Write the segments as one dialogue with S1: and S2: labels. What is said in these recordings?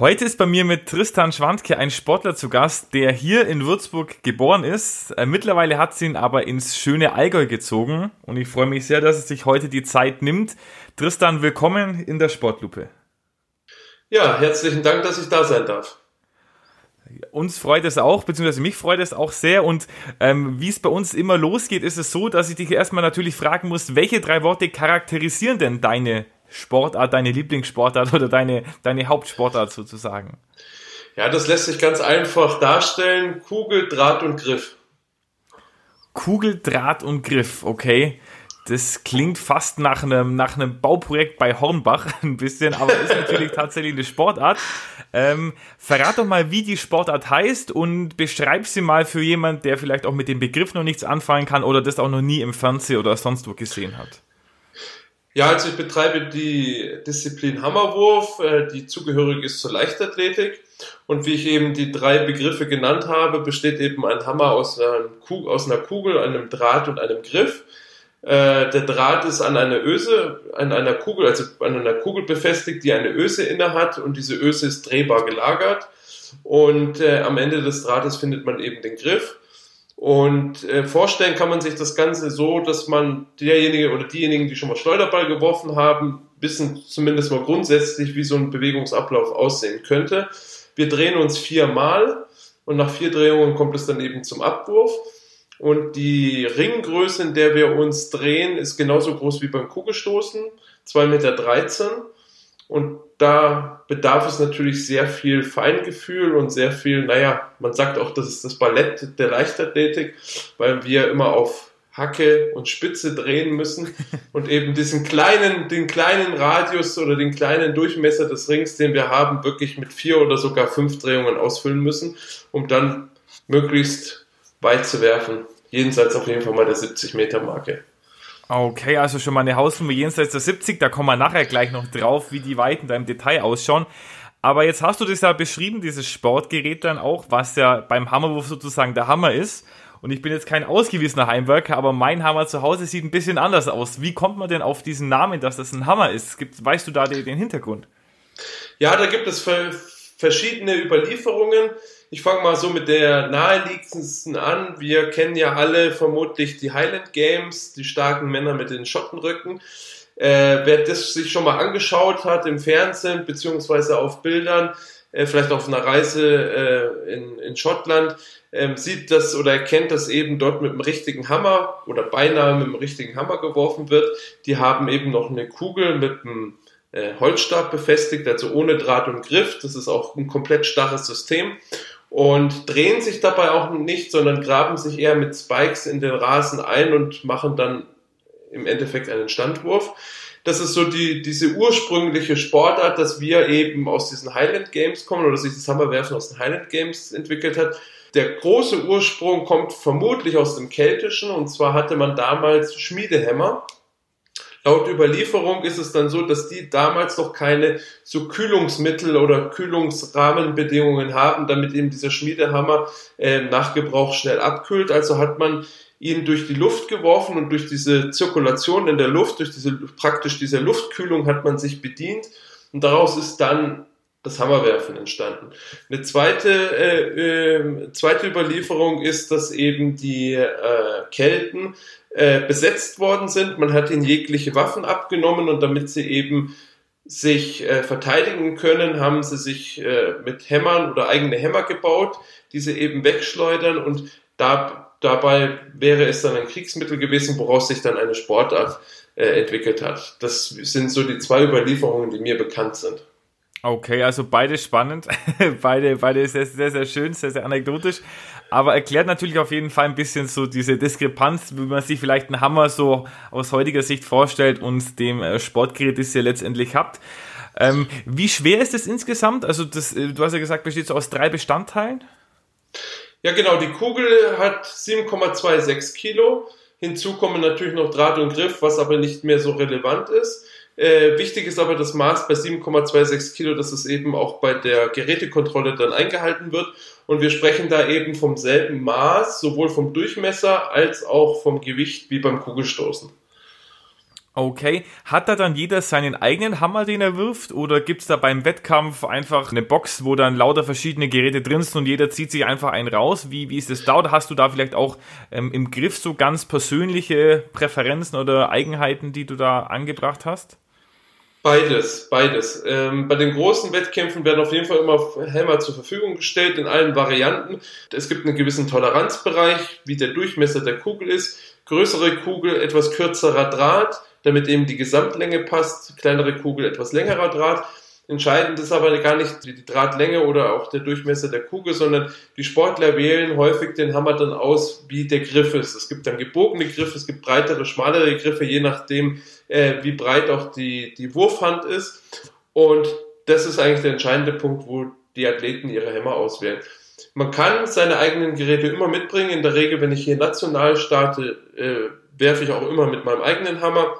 S1: Heute ist bei mir mit Tristan Schwandke ein Sportler zu Gast, der hier in Würzburg geboren ist. Äh, mittlerweile hat sie ihn aber ins schöne Allgäu gezogen und ich freue mich sehr, dass er sich heute die Zeit nimmt. Tristan, willkommen in der Sportlupe.
S2: Ja, herzlichen Dank, dass ich da sein darf.
S1: Uns freut es auch, beziehungsweise mich freut es auch sehr. Und ähm, wie es bei uns immer losgeht, ist es so, dass ich dich erstmal natürlich fragen muss, welche drei Worte charakterisieren denn deine Sportart, deine Lieblingssportart oder deine, deine Hauptsportart sozusagen?
S2: Ja, das lässt sich ganz einfach darstellen. Kugel, Draht und Griff.
S1: Kugel, Draht und Griff, okay. Das klingt fast nach einem, nach einem Bauprojekt bei Hornbach ein bisschen, aber ist natürlich tatsächlich eine Sportart. Ähm, verrat doch mal, wie die Sportart heißt und beschreib sie mal für jemand, der vielleicht auch mit dem Begriff noch nichts anfangen kann oder das auch noch nie im Fernsehen oder sonst wo gesehen hat.
S2: Ja, also ich betreibe die Disziplin Hammerwurf, äh, die zugehörig ist zur Leichtathletik. Und wie ich eben die drei Begriffe genannt habe, besteht eben ein Hammer aus einer, Kugel, einem Draht und einem Griff. Äh, der Draht ist an einer Öse, an einer Kugel, also an einer Kugel befestigt, die eine Öse inne hat und diese Öse ist drehbar gelagert. Und äh, am Ende des Drahtes findet man eben den Griff. Und äh, vorstellen kann man sich das Ganze so, dass man derjenige oder diejenigen, die schon mal Schleuderball geworfen haben, wissen zumindest mal grundsätzlich, wie so ein Bewegungsablauf aussehen könnte. Wir drehen uns viermal und nach vier Drehungen kommt es dann eben zum Abwurf. Und die Ringgröße, in der wir uns drehen, ist genauso groß wie beim Kugelstoßen, 2,13 Meter. Und da bedarf es natürlich sehr viel Feingefühl und sehr viel, naja, man sagt auch, das ist das Ballett der Leichtathletik, weil wir immer auf Hacke und Spitze drehen müssen und eben diesen kleinen, den kleinen Radius oder den kleinen Durchmesser des Rings, den wir haben, wirklich mit vier oder sogar fünf Drehungen ausfüllen müssen, um dann möglichst weit zu werfen. Jenseits auf jeden Fall mal der 70 Meter Marke.
S1: Okay, also schon mal eine Hausnummer jenseits der 70, da kommen wir nachher gleich noch drauf, wie die Weiten da im Detail ausschauen. Aber jetzt hast du das ja beschrieben, dieses Sportgerät dann auch, was ja beim Hammerwurf sozusagen der Hammer ist. Und ich bin jetzt kein ausgewiesener Heimwerker, aber mein Hammer zu Hause sieht ein bisschen anders aus. Wie kommt man denn auf diesen Namen, dass das ein Hammer ist? Gibt, weißt du da den, den Hintergrund?
S2: Ja, da gibt es verschiedene Überlieferungen. Ich fange mal so mit der naheliegendsten an. Wir kennen ja alle vermutlich die Highland Games, die starken Männer mit den Schottenrücken. Äh, wer das sich schon mal angeschaut hat im Fernsehen beziehungsweise auf Bildern, äh, vielleicht auf einer Reise äh, in, in Schottland, ähm, sieht das oder erkennt, dass eben dort mit dem richtigen Hammer oder beinahe mit dem richtigen Hammer geworfen wird. Die haben eben noch eine Kugel mit einem äh, Holzstab befestigt, also ohne Draht und Griff. Das ist auch ein komplett starres System und drehen sich dabei auch nicht, sondern graben sich eher mit Spikes in den Rasen ein und machen dann im Endeffekt einen Standwurf. Das ist so die, diese ursprüngliche Sportart, dass wir eben aus diesen Highland Games kommen oder sich das Hammerwerfen aus den Highland Games entwickelt hat. Der große Ursprung kommt vermutlich aus dem Keltischen und zwar hatte man damals Schmiedehämmer Laut Überlieferung ist es dann so, dass die damals noch keine so Kühlungsmittel oder Kühlungsrahmenbedingungen haben, damit eben dieser Schmiedehammer äh, nach Gebrauch schnell abkühlt. Also hat man ihn durch die Luft geworfen und durch diese Zirkulation in der Luft, durch diese praktisch diese Luftkühlung hat man sich bedient und daraus ist dann das Hammerwerfen entstanden. Eine zweite, äh, äh, zweite Überlieferung ist, dass eben die äh, Kelten äh, besetzt worden sind. Man hat ihnen jegliche Waffen abgenommen und damit sie eben sich äh, verteidigen können, haben sie sich äh, mit Hämmern oder eigene Hämmer gebaut, die sie eben wegschleudern und da, dabei wäre es dann ein Kriegsmittel gewesen, woraus sich dann eine Sportart entwickelt hat. Das sind so die zwei Überlieferungen, die mir bekannt sind.
S1: Okay, also beide spannend, beide, beide sehr, sehr, sehr schön, sehr, sehr anekdotisch, aber erklärt natürlich auf jeden Fall ein bisschen so diese Diskrepanz, wie man sich vielleicht einen Hammer so aus heutiger Sicht vorstellt und dem äh, Sportgerät, das ihr letztendlich habt. Ähm, wie schwer ist es insgesamt? Also das, äh, du hast ja gesagt, besteht so aus drei Bestandteilen?
S2: Ja, genau. Die Kugel hat 7,26 Kilo Hinzu kommen natürlich noch Draht und Griff, was aber nicht mehr so relevant ist. Äh, wichtig ist aber das Maß bei 7,26 Kilo, dass es eben auch bei der Gerätekontrolle dann eingehalten wird. Und wir sprechen da eben vom selben Maß, sowohl vom Durchmesser als auch vom Gewicht wie beim Kugelstoßen.
S1: Okay. Hat da dann jeder seinen eigenen Hammer, den er wirft? Oder gibt es da beim Wettkampf einfach eine Box, wo dann lauter verschiedene Geräte drin sind und jeder zieht sich einfach einen raus? Wie, wie ist das da? Oder hast du da vielleicht auch ähm, im Griff so ganz persönliche Präferenzen oder Eigenheiten, die du da angebracht hast?
S2: Beides, beides. Ähm, bei den großen Wettkämpfen werden auf jeden Fall immer Helmer zur Verfügung gestellt in allen Varianten. Es gibt einen gewissen Toleranzbereich, wie der Durchmesser der Kugel ist. Größere Kugel, etwas kürzerer Draht damit eben die Gesamtlänge passt, kleinere Kugel, etwas längerer Draht. Entscheidend ist aber gar nicht die Drahtlänge oder auch der Durchmesser der Kugel, sondern die Sportler wählen häufig den Hammer dann aus, wie der Griff ist. Es gibt dann gebogene Griffe, es gibt breitere, schmalere Griffe, je nachdem, äh, wie breit auch die, die Wurfhand ist. Und das ist eigentlich der entscheidende Punkt, wo die Athleten ihre Hämmer auswählen. Man kann seine eigenen Geräte immer mitbringen. In der Regel, wenn ich hier national starte, äh, werfe ich auch immer mit meinem eigenen Hammer.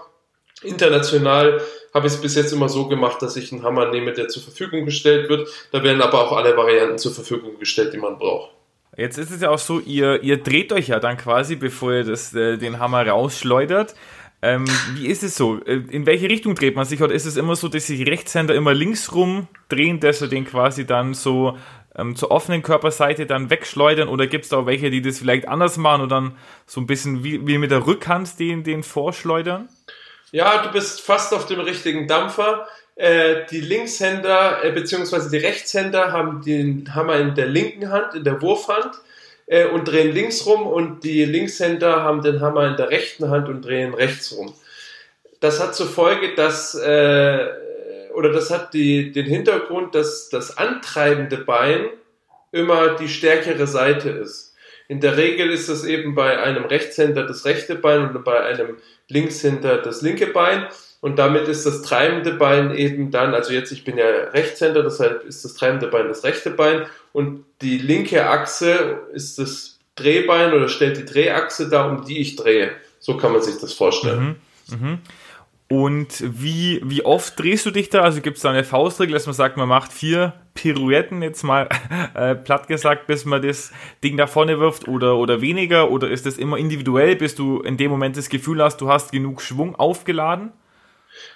S2: International habe ich es bis jetzt immer so gemacht, dass ich einen Hammer nehme, der zur Verfügung gestellt wird. Da werden aber auch alle Varianten zur Verfügung gestellt, die man braucht.
S1: Jetzt ist es ja auch so, ihr, ihr dreht euch ja dann quasi, bevor ihr das, äh, den Hammer rausschleudert. Ähm, wie ist es so? Äh, in welche Richtung dreht man sich? Oder ist es immer so, dass sich Rechtshänder immer links rum drehen, dass sie den quasi dann so ähm, zur offenen Körperseite dann wegschleudern? Oder gibt es da auch welche, die das vielleicht anders machen und dann so ein bisschen wie, wie mit der Rückhand den, den vorschleudern?
S2: Ja, du bist fast auf dem richtigen Dampfer. Äh, die Linkshänder äh, bzw. die Rechtshänder haben den Hammer in der linken Hand, in der Wurfhand äh, und drehen links rum und die Linkshänder haben den Hammer in der rechten Hand und drehen rechts rum. Das hat zur Folge, dass äh, oder das hat die, den Hintergrund, dass das antreibende Bein immer die stärkere Seite ist. In der Regel ist es eben bei einem Rechtshänder das rechte Bein und bei einem Linkshänder das linke Bein. Und damit ist das treibende Bein eben dann, also jetzt ich bin ja Rechtshänder, deshalb ist das treibende Bein das rechte Bein und die linke Achse ist das Drehbein oder stellt die Drehachse dar, um die ich drehe. So kann man sich das vorstellen. Mhm, mh.
S1: Und wie, wie oft drehst du dich da? Also gibt es da eine Faustregel, dass man sagt, man macht vier Pirouetten, jetzt mal äh, platt gesagt, bis man das Ding da vorne wirft oder, oder weniger? Oder ist das immer individuell, bis du in dem Moment das Gefühl hast, du hast genug Schwung aufgeladen?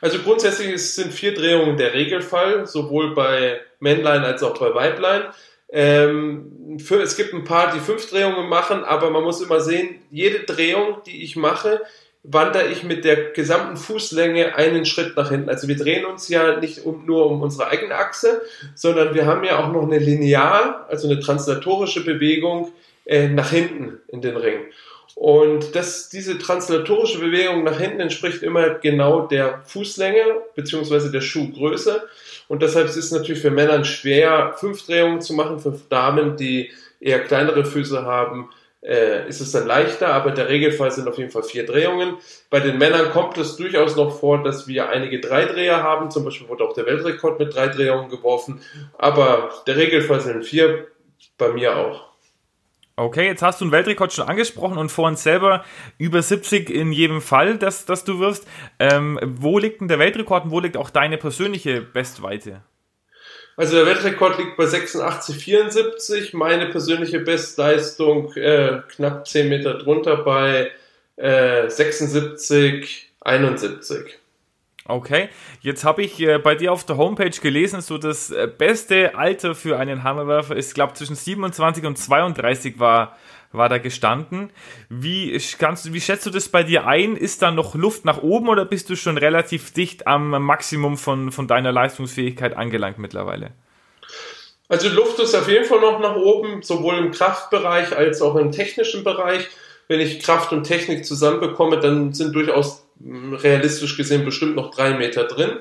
S2: Also grundsätzlich sind vier Drehungen der Regelfall, sowohl bei Männlein als auch bei Weiblein. Ähm, für, es gibt ein paar, die fünf Drehungen machen, aber man muss immer sehen, jede Drehung, die ich mache, wandere ich mit der gesamten Fußlänge einen Schritt nach hinten. Also wir drehen uns ja nicht um, nur um unsere eigene Achse, sondern wir haben ja auch noch eine linear, also eine translatorische Bewegung äh, nach hinten in den Ring. Und das, diese translatorische Bewegung nach hinten entspricht immer genau der Fußlänge beziehungsweise der Schuhgröße. Und deshalb ist es natürlich für Männer schwer, fünf Drehungen zu machen, für Damen, die eher kleinere Füße haben, äh, ist es dann leichter, aber der Regelfall sind auf jeden Fall vier Drehungen. Bei den Männern kommt es durchaus noch vor, dass wir einige Dreidreher haben. Zum Beispiel wurde auch der Weltrekord mit drei Drehungen geworfen. Aber der Regelfall sind vier, bei mir auch.
S1: Okay, jetzt hast du einen Weltrekord schon angesprochen und vor uns selber über 70 in jedem Fall, dass, dass du wirst. Ähm, wo liegt denn der Weltrekord und wo liegt auch deine persönliche Bestweite?
S2: Also der Weltrekord liegt bei 86,74. Meine persönliche Bestleistung äh, knapp 10 Meter drunter bei äh, 76,71.
S1: Okay, jetzt habe ich äh, bei dir auf der Homepage gelesen, so das äh, beste Alter für einen Hammerwerfer ist, glaube zwischen 27 und 32 war war da gestanden. Wie, kannst, wie schätzt du das bei dir ein? Ist da noch Luft nach oben oder bist du schon relativ dicht am Maximum von, von deiner Leistungsfähigkeit angelangt mittlerweile?
S2: Also Luft ist auf jeden Fall noch nach oben, sowohl im Kraftbereich als auch im technischen Bereich. Wenn ich Kraft und Technik zusammenbekomme, dann sind durchaus hm, realistisch gesehen bestimmt noch drei Meter drin.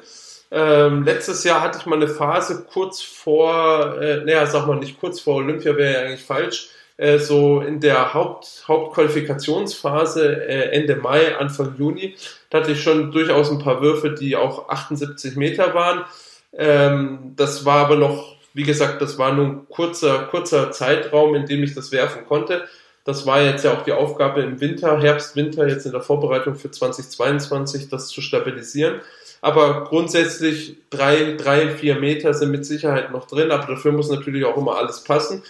S2: Ähm, letztes Jahr hatte ich mal eine Phase kurz vor, äh, naja, sag mal nicht kurz vor Olympia, wäre ja eigentlich falsch, äh, so in der Haupt, Hauptqualifikationsphase äh, Ende Mai, Anfang Juni, da hatte ich schon durchaus ein paar Würfe, die auch 78 Meter waren. Ähm, das war aber noch, wie gesagt, das war nur ein kurzer, kurzer Zeitraum, in dem ich das werfen konnte. Das war jetzt ja auch die Aufgabe im Winter, Herbst, Winter, jetzt in der Vorbereitung für 2022, das zu stabilisieren. Aber grundsätzlich drei, drei, vier Meter sind mit Sicherheit noch drin, aber dafür muss natürlich auch immer alles passen.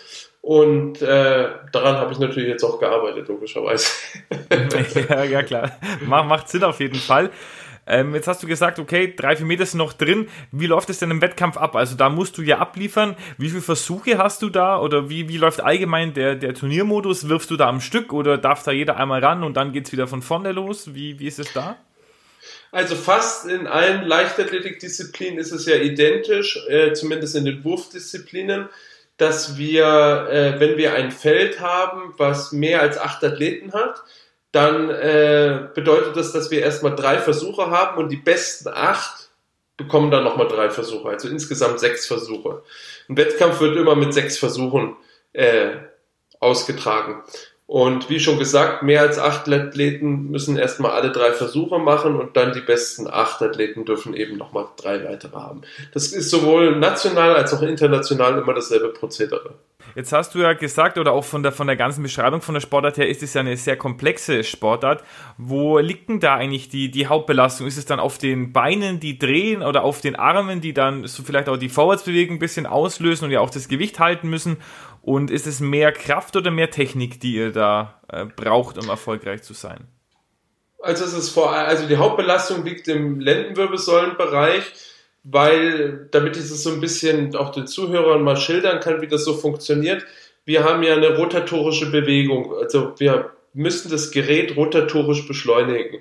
S2: Und äh, daran habe ich natürlich jetzt auch gearbeitet, logischerweise.
S1: ja, ja, klar. Macht, macht Sinn auf jeden Fall. Ähm, jetzt hast du gesagt, okay, drei, vier Meter sind noch drin. Wie läuft es denn im Wettkampf ab? Also da musst du ja abliefern. Wie viele Versuche hast du da? Oder wie, wie läuft allgemein der, der Turniermodus? Wirfst du da am Stück oder darf da jeder einmal ran und dann geht es wieder von vorne los? Wie, wie ist es da?
S2: Also fast in allen Leichtathletikdisziplinen ist es ja identisch, äh, zumindest in den Wurfdisziplinen, dass wir, äh, wenn wir ein Feld haben, was mehr als acht Athleten hat, dann äh, bedeutet das, dass wir erstmal drei Versuche haben und die besten acht bekommen dann nochmal drei Versuche, also insgesamt sechs Versuche. Ein Wettkampf wird immer mit sechs Versuchen äh, ausgetragen. Und wie schon gesagt, mehr als acht Athleten müssen erstmal alle drei Versuche machen und dann die besten acht Athleten dürfen eben nochmal drei weitere haben. Das ist sowohl national als auch international immer dasselbe Prozedere.
S1: Jetzt hast du ja gesagt, oder auch von der, von der ganzen Beschreibung von der Sportart her, ist es ja eine sehr komplexe Sportart. Wo liegt denn da eigentlich die, die Hauptbelastung? Ist es dann auf den Beinen, die drehen oder auf den Armen, die dann so vielleicht auch die Vorwärtsbewegung ein bisschen auslösen und ja auch das Gewicht halten müssen? Und ist es mehr Kraft oder mehr Technik, die ihr da äh, braucht, um erfolgreich zu sein?
S2: Also es ist vor also die Hauptbelastung liegt im Lendenwirbelsäulenbereich weil, damit ich es so ein bisschen auch den Zuhörern mal schildern kann, wie das so funktioniert. Wir haben ja eine rotatorische Bewegung, also wir müssen das Gerät rotatorisch beschleunigen.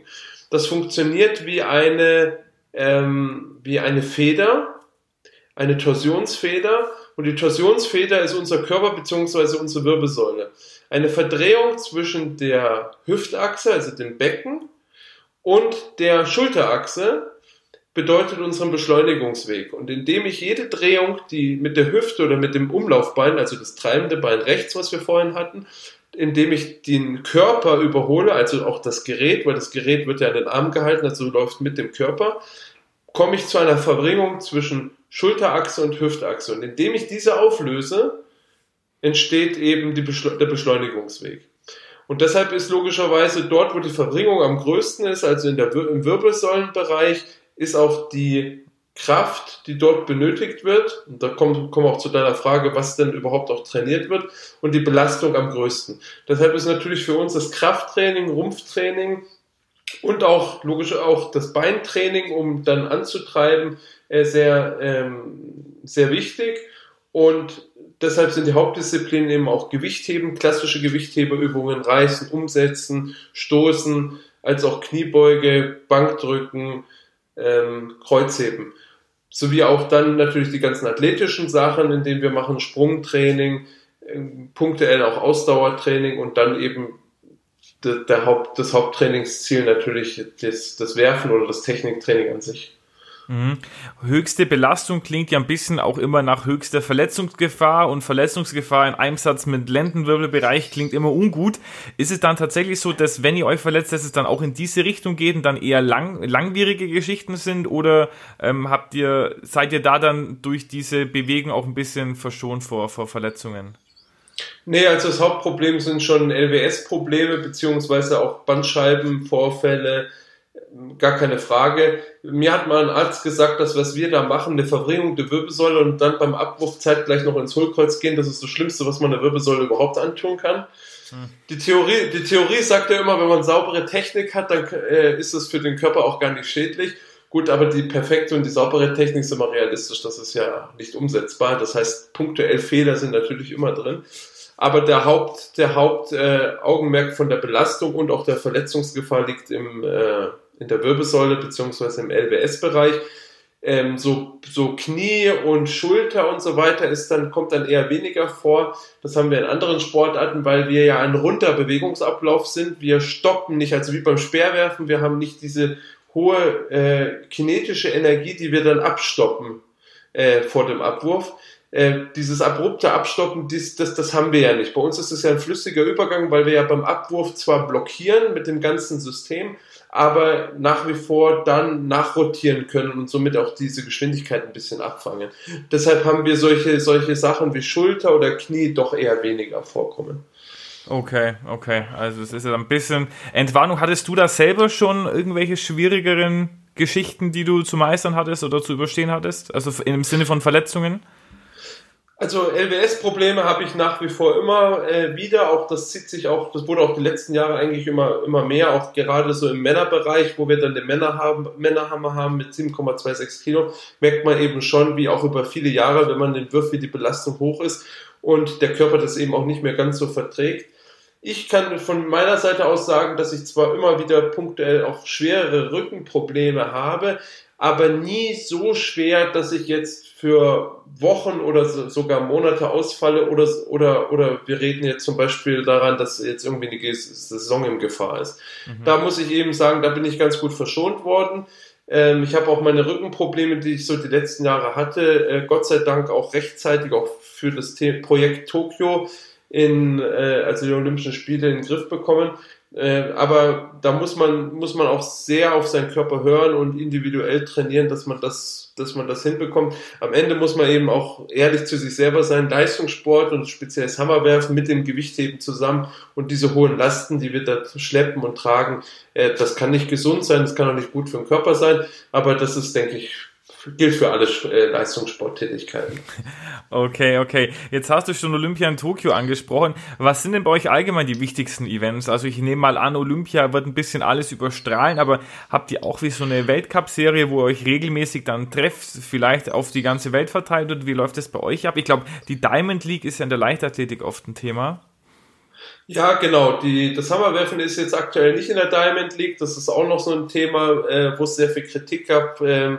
S2: Das funktioniert wie eine, ähm, wie eine Feder, eine Torsionsfeder. Und die Torsionsfeder ist unser Körper bzw. unsere Wirbelsäule. Eine Verdrehung zwischen der Hüftachse, also dem Becken, und der Schulterachse bedeutet unseren Beschleunigungsweg. Und indem ich jede Drehung, die mit der Hüfte oder mit dem Umlaufbein, also das treibende Bein rechts, was wir vorhin hatten, indem ich den Körper überhole, also auch das Gerät, weil das Gerät wird ja an den Arm gehalten, also läuft mit dem Körper, komme ich zu einer Verbringung zwischen Schulterachse und Hüftachse. Und indem ich diese auflöse, entsteht eben Beschle der Beschleunigungsweg. Und deshalb ist logischerweise dort, wo die Verbringung am größten ist, also in der, im Wirbelsäulenbereich, ist auch die Kraft, die dort benötigt wird, und da kommen komm auch zu deiner Frage, was denn überhaupt auch trainiert wird, und die Belastung am größten. Deshalb ist natürlich für uns das Krafttraining, Rumpftraining und auch logisch auch das Beintraining, um dann anzutreiben, sehr, ähm, sehr wichtig. Und deshalb sind die Hauptdisziplinen eben auch Gewichtheben, klassische Gewichtheberübungen, Reißen, Umsetzen, Stoßen, als auch Kniebeuge, Bankdrücken, ähm, Kreuzheben. Sowie auch dann natürlich die ganzen athletischen Sachen, in denen wir machen Sprungtraining, äh, punktuell auch Ausdauertraining und dann eben der, der Haupt, das Haupttrainingsziel natürlich das, das Werfen oder das Techniktraining an sich.
S1: Mhm. Höchste Belastung klingt ja ein bisschen auch immer nach höchster Verletzungsgefahr und Verletzungsgefahr in einem Satz mit Lendenwirbelbereich klingt immer ungut. Ist es dann tatsächlich so, dass wenn ihr euch verletzt, dass es dann auch in diese Richtung geht und dann eher lang, langwierige Geschichten sind oder ähm, habt ihr, seid ihr da dann durch diese Bewegung auch ein bisschen verschont vor, vor Verletzungen?
S2: Nee, also das Hauptproblem sind schon LWS-Probleme beziehungsweise auch Bandscheibenvorfälle, gar keine Frage. Mir hat mal ein Arzt gesagt, dass was wir da machen, eine Verbringung der Wirbelsäule und dann beim Abwurf zeitgleich noch ins Hohlkreuz gehen, das ist das Schlimmste, was man der Wirbelsäule überhaupt antun kann. Hm. Die Theorie, die Theorie sagt ja immer, wenn man saubere Technik hat, dann äh, ist es für den Körper auch gar nicht schädlich. Gut, aber die perfekte und die saubere Technik ist immer realistisch, das ist ja nicht umsetzbar. Das heißt, punktuell Fehler sind natürlich immer drin. Aber der Haupt, der Hauptaugenmerk äh, von der Belastung und auch der Verletzungsgefahr liegt im, äh, in der Wirbelsäule beziehungsweise im LWS-Bereich. Ähm, so, so Knie und Schulter und so weiter ist dann, kommt dann eher weniger vor. Das haben wir in anderen Sportarten, weil wir ja ein runder Bewegungsablauf sind. Wir stoppen nicht, also wie beim Speerwerfen, wir haben nicht diese hohe äh, kinetische Energie, die wir dann abstoppen äh, vor dem Abwurf. Äh, dieses abrupte Abstoppen, dies, das, das haben wir ja nicht. Bei uns ist es ja ein flüssiger Übergang, weil wir ja beim Abwurf zwar blockieren mit dem ganzen System, aber nach wie vor dann nachrotieren können und somit auch diese Geschwindigkeit ein bisschen abfangen. Deshalb haben wir solche, solche Sachen wie Schulter oder Knie doch eher weniger vorkommen.
S1: Okay, okay. Also es ist ja ein bisschen Entwarnung. Hattest du da selber schon irgendwelche schwierigeren Geschichten, die du zu meistern hattest oder zu überstehen hattest? Also im Sinne von Verletzungen?
S2: Also LWS-Probleme habe ich nach wie vor immer äh, wieder. Auch das zieht sich auch, das wurde auch die letzten Jahre eigentlich immer immer mehr, auch gerade so im Männerbereich, wo wir dann den Männer haben, Männerhammer haben mit 7,26 Kilo, merkt man eben schon, wie auch über viele Jahre, wenn man den wie die Belastung hoch ist und der Körper das eben auch nicht mehr ganz so verträgt. Ich kann von meiner Seite aus sagen, dass ich zwar immer wieder punktuell auch schwere Rückenprobleme habe, aber nie so schwer, dass ich jetzt für Wochen oder so, sogar Monate ausfalle oder, oder, oder wir reden jetzt zum Beispiel daran, dass jetzt irgendwie eine Saison in Gefahr ist. Mhm. Da muss ich eben sagen, da bin ich ganz gut verschont worden. Ähm, ich habe auch meine Rückenprobleme, die ich so die letzten Jahre hatte, äh, Gott sei Dank auch rechtzeitig auch für das Projekt Tokio in, äh, also die Olympischen Spiele in den Griff bekommen. Äh, aber da muss man, muss man auch sehr auf seinen Körper hören und individuell trainieren, dass man das, dass man das hinbekommt. Am Ende muss man eben auch ehrlich zu sich selber sein. Leistungssport und speziell das Hammerwerfen mit dem Gewichtheben zusammen und diese hohen Lasten, die wir da schleppen und tragen, äh, das kann nicht gesund sein, das kann auch nicht gut für den Körper sein. Aber das ist, denke ich, gilt für alle äh, Leistungssporttätigkeiten.
S1: Okay, okay. Jetzt hast du schon Olympia in Tokio angesprochen. Was sind denn bei euch allgemein die wichtigsten Events? Also ich nehme mal an, Olympia wird ein bisschen alles überstrahlen, aber habt ihr auch wie so eine Weltcup-Serie, wo ihr euch regelmäßig dann trefft, vielleicht auf die ganze Welt verteilt und wie läuft das bei euch ab? Ich glaube, die Diamond League ist ja in der Leichtathletik oft ein Thema.
S2: Ja, genau. Die, das Hammerwerfen ist jetzt aktuell nicht in der Diamond League. Das ist auch noch so ein Thema, äh, wo es sehr viel Kritik gab. Ähm,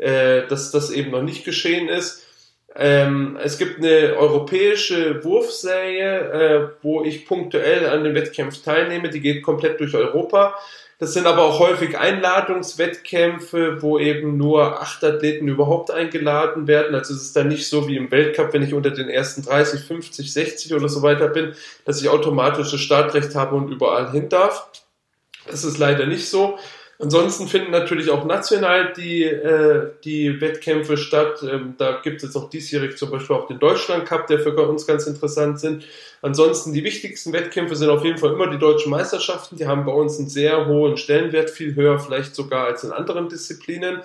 S2: äh, dass das eben noch nicht geschehen ist. Ähm, es gibt eine europäische Wurfserie, äh, wo ich punktuell an den Wettkämpfen teilnehme. Die geht komplett durch Europa. Das sind aber auch häufig Einladungswettkämpfe, wo eben nur acht Athleten überhaupt eingeladen werden. Also es ist dann nicht so wie im Weltcup, wenn ich unter den ersten 30, 50, 60 oder so weiter bin, dass ich automatisches Startrecht habe und überall hin darf. Das ist leider nicht so. Ansonsten finden natürlich auch national die, äh, die Wettkämpfe statt. Ähm, da gibt es jetzt auch diesjährig zum Beispiel auch den Deutschland Cup, der für uns ganz interessant sind. Ansonsten die wichtigsten Wettkämpfe sind auf jeden Fall immer die deutschen Meisterschaften. Die haben bei uns einen sehr hohen Stellenwert, viel höher vielleicht sogar als in anderen Disziplinen.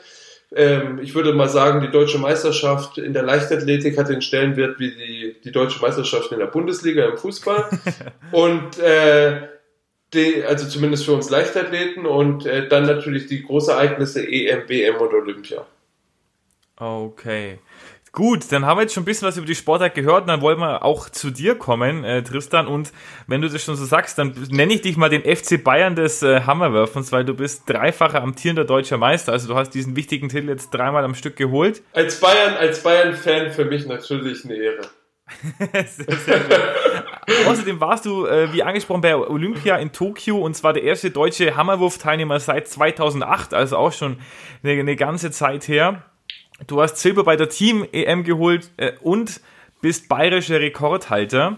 S2: Ähm, ich würde mal sagen, die deutsche Meisterschaft in der Leichtathletik hat den Stellenwert wie die, die deutsche Meisterschaft in der Bundesliga im Fußball. Und äh, die, also zumindest für uns Leichtathleten und äh, dann natürlich die Großereignisse EM, WM und Olympia.
S1: Okay. Gut, dann haben wir jetzt schon ein bisschen was über die Sportart gehört und dann wollen wir auch zu dir kommen, äh, Tristan. Und wenn du das schon so sagst, dann nenne ich dich mal den FC Bayern des äh, Hammerwerfens, weil du bist dreifacher amtierender deutscher Meister. Also du hast diesen wichtigen Titel jetzt dreimal am Stück geholt.
S2: Als Bayern, als Bayern-Fan für mich natürlich eine Ehre.
S1: sehr, sehr Außerdem warst du, äh, wie angesprochen, bei Olympia in Tokio und zwar der erste deutsche Hammerwurf-Teilnehmer seit 2008, also auch schon eine, eine, ganze Zeit her. Du hast Silber bei der Team-EM geholt äh, und bist bayerischer Rekordhalter.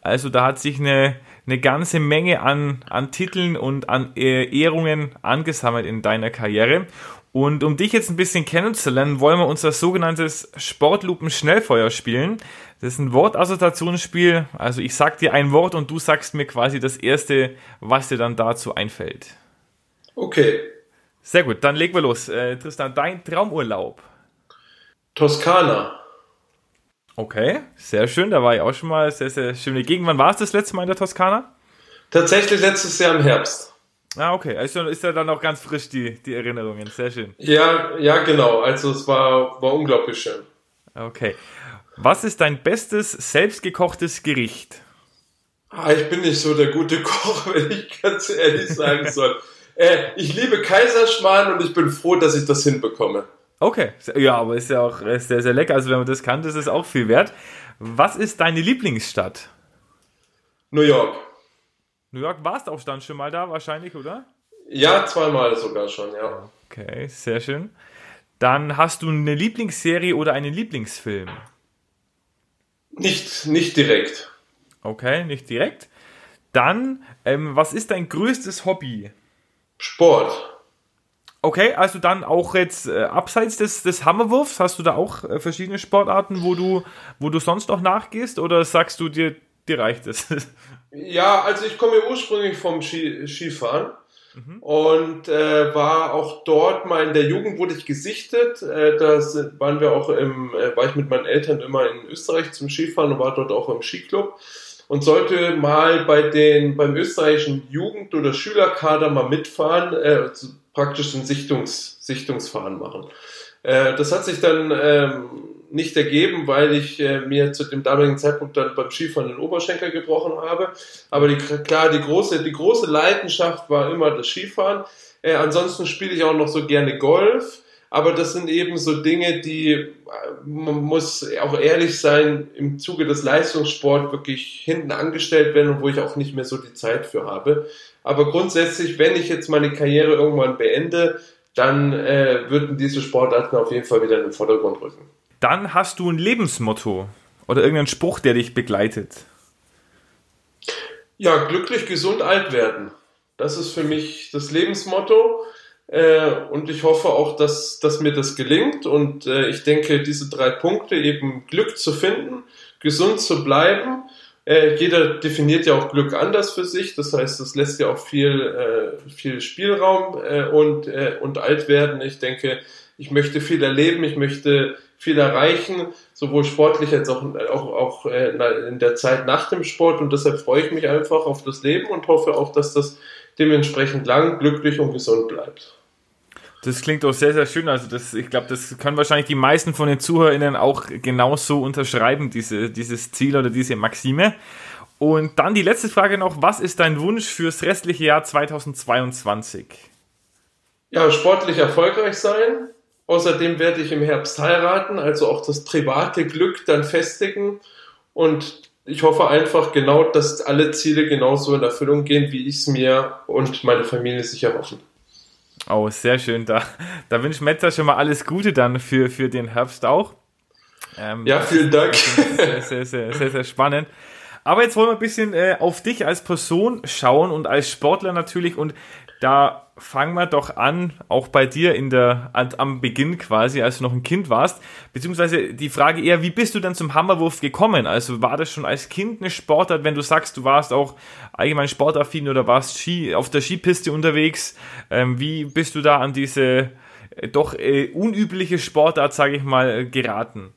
S1: Also da hat sich eine, eine ganze Menge an, an Titeln und an äh, Ehrungen angesammelt in deiner Karriere. Und um dich jetzt ein bisschen kennenzulernen, wollen wir unser sogenanntes Sportlupen-Schnellfeuer spielen. Das ist ein Wortassoziationsspiel. Also ich sag dir ein Wort und du sagst mir quasi das erste, was dir dann dazu einfällt.
S2: Okay.
S1: Sehr gut, dann legen wir los. Äh, Tristan, dein Traumurlaub?
S2: Toskana.
S1: Okay, sehr schön. Da war ich auch schon mal sehr, sehr schöne Gegend. Wann war es das letzte Mal in der Toskana?
S2: Tatsächlich letztes Jahr im Herbst.
S1: Ah, okay. Also ist ja dann auch ganz frisch die, die Erinnerungen. Sehr schön.
S2: Ja, ja, genau. Also es war, war unglaublich schön.
S1: Okay. Was ist dein bestes selbstgekochtes Gericht?
S2: Ah, ich bin nicht so der gute Koch, wenn ich ganz ehrlich sagen soll. äh, ich liebe Kaiserschmarrn und ich bin froh, dass ich das hinbekomme.
S1: Okay, ja, aber ist ja auch sehr, sehr lecker. Also wenn man das kann, das ist auch viel wert. Was ist deine Lieblingsstadt?
S2: New York.
S1: New York warst auch dann schon mal da, wahrscheinlich, oder?
S2: Ja, zweimal sogar schon, ja.
S1: Okay, sehr schön. Dann hast du eine Lieblingsserie oder einen Lieblingsfilm?
S2: Nicht, nicht direkt.
S1: Okay, nicht direkt. Dann, ähm, was ist dein größtes Hobby?
S2: Sport.
S1: Okay, also dann auch jetzt äh, abseits des, des Hammerwurfs, hast du da auch äh, verschiedene Sportarten, wo du, wo du sonst noch nachgehst? Oder sagst du dir, dir reicht es.
S2: Ja, also ich komme ursprünglich vom Ski Skifahren mhm. und äh, war auch dort mal in der Jugend wurde ich gesichtet. Äh, da waren wir auch im, äh, war ich mit meinen Eltern immer in Österreich zum Skifahren und war dort auch im Skiclub und sollte mal bei den beim österreichischen Jugend- oder Schülerkader mal mitfahren, äh, praktisch ein Sichtungs, Sichtungsfahren machen. Äh, das hat sich dann ähm, nicht ergeben, weil ich äh, mir zu dem damaligen Zeitpunkt dann beim Skifahren den Oberschenkel gebrochen habe. Aber die, klar, die große, die große Leidenschaft war immer das Skifahren. Äh, ansonsten spiele ich auch noch so gerne Golf. Aber das sind eben so Dinge, die, äh, man muss auch ehrlich sein, im Zuge des Leistungssports wirklich hinten angestellt werden und wo ich auch nicht mehr so die Zeit für habe. Aber grundsätzlich, wenn ich jetzt meine Karriere irgendwann beende, dann äh, würden diese Sportarten auf jeden Fall wieder in den Vordergrund rücken.
S1: Dann hast du ein Lebensmotto oder irgendeinen Spruch, der dich begleitet.
S2: Ja, glücklich, gesund, alt werden. Das ist für mich das Lebensmotto. Äh, und ich hoffe auch, dass, dass mir das gelingt. Und äh, ich denke, diese drei Punkte, eben Glück zu finden, gesund zu bleiben. Äh, jeder definiert ja auch Glück anders für sich. Das heißt, das lässt ja auch viel, viel Spielraum und, und alt werden. Ich denke, ich möchte viel erleben, ich möchte viel erreichen, sowohl sportlich als auch, auch, auch äh, in der Zeit nach dem Sport. Und deshalb freue ich mich einfach auf das Leben und hoffe auch, dass das dementsprechend lang, glücklich und gesund bleibt.
S1: Das klingt auch sehr, sehr schön. Also das, ich glaube, das können wahrscheinlich die meisten von den ZuhörerInnen auch genauso unterschreiben, diese, dieses Ziel oder diese Maxime. Und dann die letzte Frage noch, was ist dein Wunsch fürs restliche Jahr 2022?
S2: Ja, sportlich erfolgreich sein, Außerdem werde ich im Herbst heiraten, also auch das private Glück dann festigen. Und ich hoffe einfach genau, dass alle Ziele genauso in Erfüllung gehen, wie ich es mir und meine Familie sich erhoffen.
S1: Oh, sehr schön. Da, da wünsche ich Metzer schon mal alles Gute dann für, für den Herbst auch.
S2: Ähm, ja, vielen Dank.
S1: Sehr, sehr, sehr, sehr, sehr spannend. Aber jetzt wollen wir ein bisschen äh, auf dich als Person schauen und als Sportler natürlich. Und da fangen wir doch an, auch bei dir in der, am Beginn quasi, als du noch ein Kind warst, beziehungsweise die Frage eher, wie bist du denn zum Hammerwurf gekommen? Also war das schon als Kind eine Sportart, wenn du sagst, du warst auch allgemein sportaffin oder warst Ski, auf der Skipiste unterwegs, ähm, wie bist du da an diese äh, doch äh, unübliche Sportart, sage ich mal, geraten?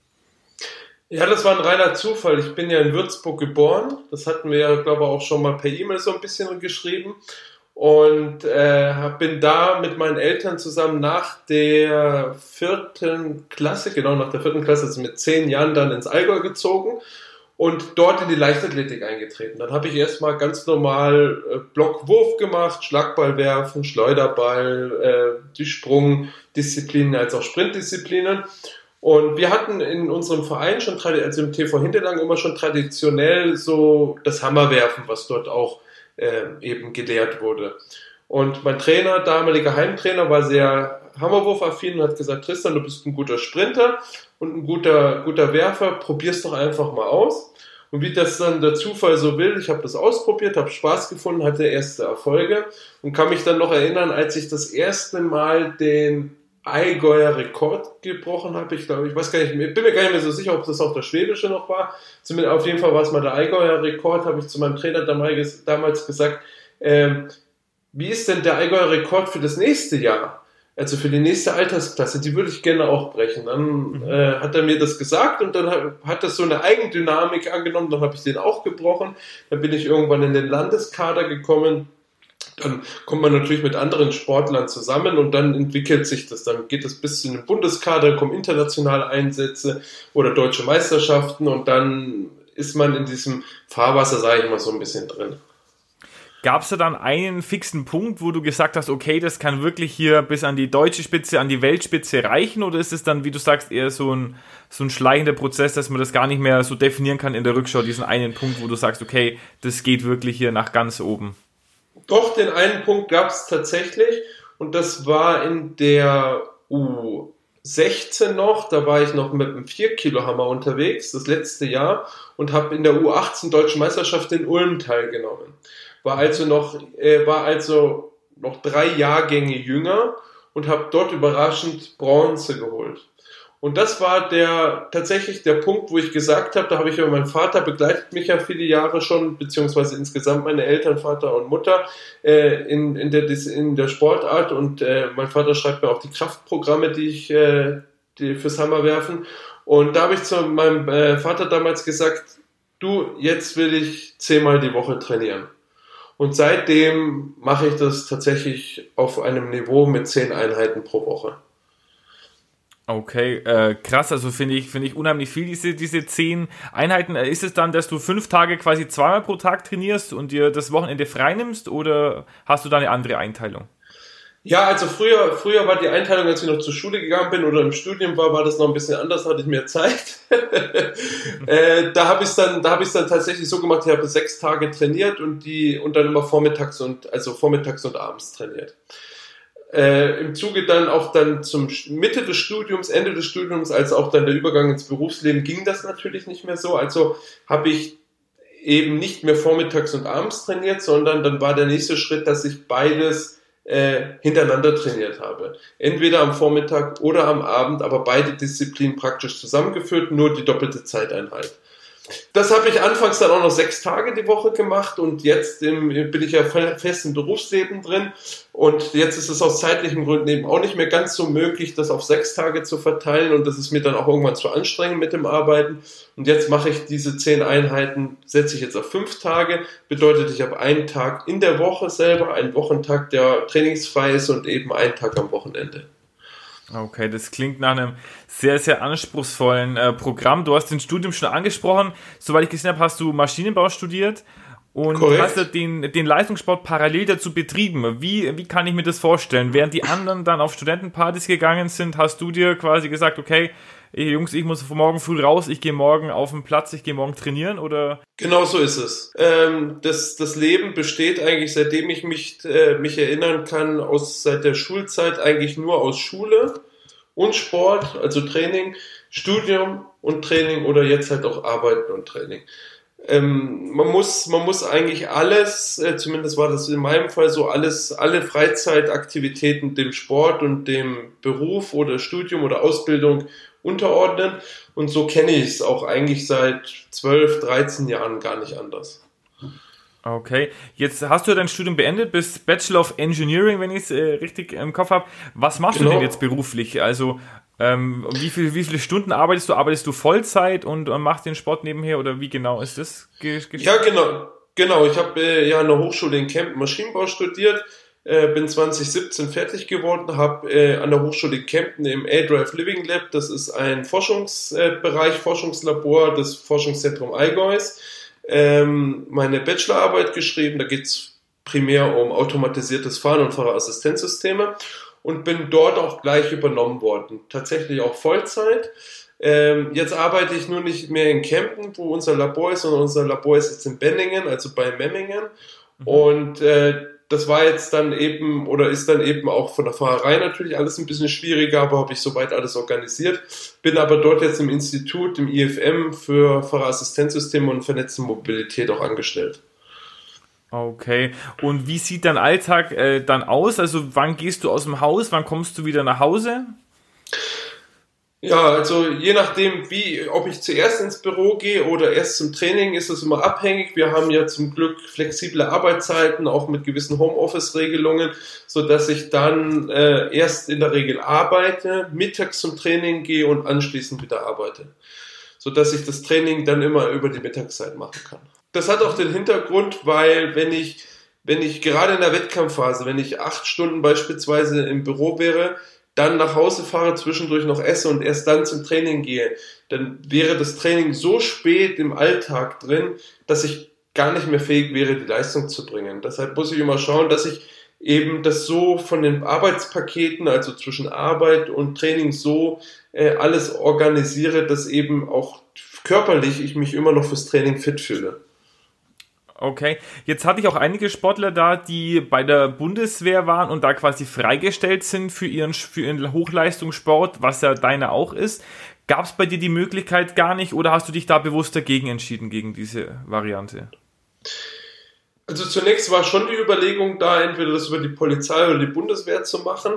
S2: Ja, das war ein reiner Zufall. Ich bin ja in Würzburg geboren. Das hatten wir ja, glaube ich, auch schon mal per E-Mail so ein bisschen geschrieben und äh, bin da mit meinen Eltern zusammen nach der vierten Klasse, genau nach der vierten Klasse, also mit zehn Jahren dann ins Allgäu gezogen und dort in die Leichtathletik eingetreten. Dann habe ich erstmal ganz normal äh, Blockwurf gemacht, Schlagball werfen, Schleuderball, äh, die Sprungdisziplinen als auch Sprintdisziplinen. Und wir hatten in unserem Verein schon, also im TV Hinterlang immer schon traditionell so das Hammerwerfen, was dort auch äh, eben gelehrt wurde. Und mein Trainer, damaliger Heimtrainer, war sehr Hammerwurf-affin und hat gesagt, Tristan, du bist ein guter Sprinter und ein guter, guter Werfer, probier's doch einfach mal aus. Und wie das dann der Zufall so will, ich habe das ausprobiert, habe Spaß gefunden, hatte erste Erfolge und kann mich dann noch erinnern, als ich das erste Mal den Allgäuer Rekord gebrochen habe. Ich glaube, ich weiß gar nicht, bin mir gar nicht mehr so sicher, ob das auch der schwedische noch war. Zumindest auf jeden Fall war es mal der Allgäuer Rekord, habe ich zu meinem Trainer damals gesagt. Ähm, wie ist denn der Allgäuer Rekord für das nächste Jahr? Also für die nächste Altersklasse, die würde ich gerne auch brechen. Dann mhm. äh, hat er mir das gesagt und dann hat, hat das so eine Eigendynamik angenommen, dann habe ich den auch gebrochen. Dann bin ich irgendwann in den Landeskader gekommen dann kommt man natürlich mit anderen Sportlern zusammen und dann entwickelt sich das. Dann geht es bis zu einem Bundeskader, kommen internationale Einsätze oder deutsche Meisterschaften und dann ist man in diesem Fahrwasser, sage ich mal, so ein bisschen drin.
S1: Gab es da dann einen fixen Punkt, wo du gesagt hast, okay, das kann wirklich hier bis an die deutsche Spitze, an die Weltspitze reichen? Oder ist es dann, wie du sagst, eher so ein, so ein schleichender Prozess, dass man das gar nicht mehr so definieren kann in der Rückschau, diesen einen Punkt, wo du sagst, okay, das geht wirklich hier nach ganz oben?
S2: Doch, den einen Punkt gab es tatsächlich und das war in der U16 noch, da war ich noch mit einem 4 Kilo Hammer unterwegs, das letzte Jahr und habe in der U18 Deutschen Meisterschaft in Ulm teilgenommen. War also noch, äh, war also noch drei Jahrgänge jünger und habe dort überraschend Bronze geholt. Und das war der tatsächlich der Punkt, wo ich gesagt habe, da habe ich ja mein Vater begleitet mich ja viele Jahre schon, beziehungsweise insgesamt meine Eltern, Vater und Mutter äh, in, in, der, in der Sportart. Und äh, mein Vater schreibt mir auch die Kraftprogramme, die ich äh, die fürs Hammer werfen. Und da habe ich zu meinem äh, Vater damals gesagt, du, jetzt will ich zehnmal die Woche trainieren. Und seitdem mache ich das tatsächlich auf einem Niveau mit zehn Einheiten pro Woche.
S1: Okay, äh, krass, also finde ich, finde ich unheimlich viel, diese, diese zehn Einheiten. Äh, ist es dann, dass du fünf Tage quasi zweimal pro Tag trainierst und dir das Wochenende frei nimmst oder hast du da eine andere Einteilung?
S2: Ja, also früher, früher war die Einteilung, als ich noch zur Schule gegangen bin oder im Studium war, war das noch ein bisschen anders, hatte ich mehr Zeit. äh, da habe ich dann, da dann tatsächlich so gemacht, ich habe sechs Tage trainiert und die und dann immer vormittags und also vormittags und abends trainiert äh, im Zuge dann auch dann zum Mitte des Studiums, Ende des Studiums, als auch dann der Übergang ins Berufsleben, ging das natürlich nicht mehr so. Also habe ich eben nicht mehr vormittags und abends trainiert, sondern dann war der nächste Schritt, dass ich beides äh, hintereinander trainiert habe. Entweder am Vormittag oder am Abend, aber beide Disziplinen praktisch zusammengeführt, nur die doppelte Zeiteinheit. Das habe ich anfangs dann auch noch sechs Tage die Woche gemacht und jetzt bin ich ja fest im Berufsleben drin. Und jetzt ist es aus zeitlichen Gründen eben auch nicht mehr ganz so möglich, das auf sechs Tage zu verteilen. Und das ist mir dann auch irgendwann zu anstrengend mit dem Arbeiten. Und jetzt mache ich diese zehn Einheiten, setze ich jetzt auf fünf Tage, bedeutet ich habe einen Tag in der Woche selber, einen Wochentag, der trainingsfrei ist und eben einen Tag am Wochenende.
S1: Okay, das klingt nach einem sehr, sehr anspruchsvollen äh, Programm. Du hast den Studium schon angesprochen. Soweit ich gesehen habe, hast du Maschinenbau studiert und Korrekt. hast du den, den Leistungssport parallel dazu betrieben. Wie, wie kann ich mir das vorstellen? Während die anderen dann auf Studentenpartys gegangen sind, hast du dir quasi gesagt, okay, ey, Jungs, ich muss morgen früh raus, ich gehe morgen auf den Platz, ich gehe morgen trainieren oder?
S2: Genau so ist es. Ähm, das, das Leben besteht eigentlich, seitdem ich mich, äh, mich erinnern kann, aus seit der Schulzeit eigentlich nur aus Schule und Sport, also Training, Studium und Training oder jetzt halt auch Arbeiten und Training. Ähm, man muss, man muss eigentlich alles, äh, zumindest war das in meinem Fall so, alles, alle Freizeitaktivitäten dem Sport und dem Beruf oder Studium oder Ausbildung unterordnen. Und so kenne ich es auch eigentlich seit 12, 13 Jahren gar nicht anders.
S1: Okay, jetzt hast du dein Studium beendet, bist Bachelor of Engineering, wenn ich es äh, richtig im Kopf habe. Was machst genau. du denn genau. jetzt beruflich? Also ähm, wie, viel, wie viele Stunden arbeitest du? Arbeitest du Vollzeit und, und machst den Sport nebenher oder wie genau ist das?
S2: Ja, genau. Genau, ich habe äh, ja an der Hochschule in Kempten Maschinenbau studiert äh, bin 2017 fertig geworden, habe äh, an der Hochschule Kempten im A-Drive Living Lab, das ist ein Forschungsbereich, äh, Forschungslabor des Forschungszentrum Allgäus, ähm, meine Bachelorarbeit geschrieben. Da geht's primär um automatisiertes Fahren und Fahrerassistenzsysteme und bin dort auch gleich übernommen worden. Tatsächlich auch Vollzeit. Ähm, jetzt arbeite ich nur nicht mehr in Kempten, wo unser Labor ist, sondern unser Labor ist jetzt in Benningen, also bei Memmingen. Mhm. Und äh, das war jetzt dann eben oder ist dann eben auch von der Fahrerei natürlich alles ein bisschen schwieriger, aber habe ich soweit alles organisiert. Bin aber dort jetzt im Institut, im IFM für Fahrerassistenzsysteme und vernetzte Mobilität auch angestellt.
S1: Okay. Und wie sieht dein Alltag äh, dann aus? Also wann gehst du aus dem Haus? Wann kommst du wieder nach Hause?
S2: Ja, also je nachdem, wie, ob ich zuerst ins Büro gehe oder erst zum Training, ist das immer abhängig. Wir haben ja zum Glück flexible Arbeitszeiten, auch mit gewissen Homeoffice-Regelungen, so dass ich dann äh, erst in der Regel arbeite, mittags zum Training gehe und anschließend wieder arbeite, so dass ich das Training dann immer über die Mittagszeit machen kann. Das hat auch den Hintergrund, weil wenn ich wenn ich gerade in der Wettkampfphase, wenn ich acht Stunden beispielsweise im Büro wäre, dann nach Hause fahre, zwischendurch noch esse und erst dann zum Training gehe, dann wäre das Training so spät im Alltag drin, dass ich gar nicht mehr fähig wäre, die Leistung zu bringen. Deshalb muss ich immer schauen, dass ich eben das so von den Arbeitspaketen, also zwischen Arbeit und Training so äh, alles organisiere, dass eben auch körperlich ich mich immer noch fürs Training fit fühle.
S1: Okay, jetzt hatte ich auch einige Sportler da, die bei der Bundeswehr waren und da quasi freigestellt sind für ihren, für ihren Hochleistungssport, was ja deine auch ist. Gab es bei dir die Möglichkeit gar nicht oder hast du dich da bewusst dagegen entschieden, gegen diese Variante?
S2: Also zunächst war schon die Überlegung da, entweder das über die Polizei oder die Bundeswehr zu machen.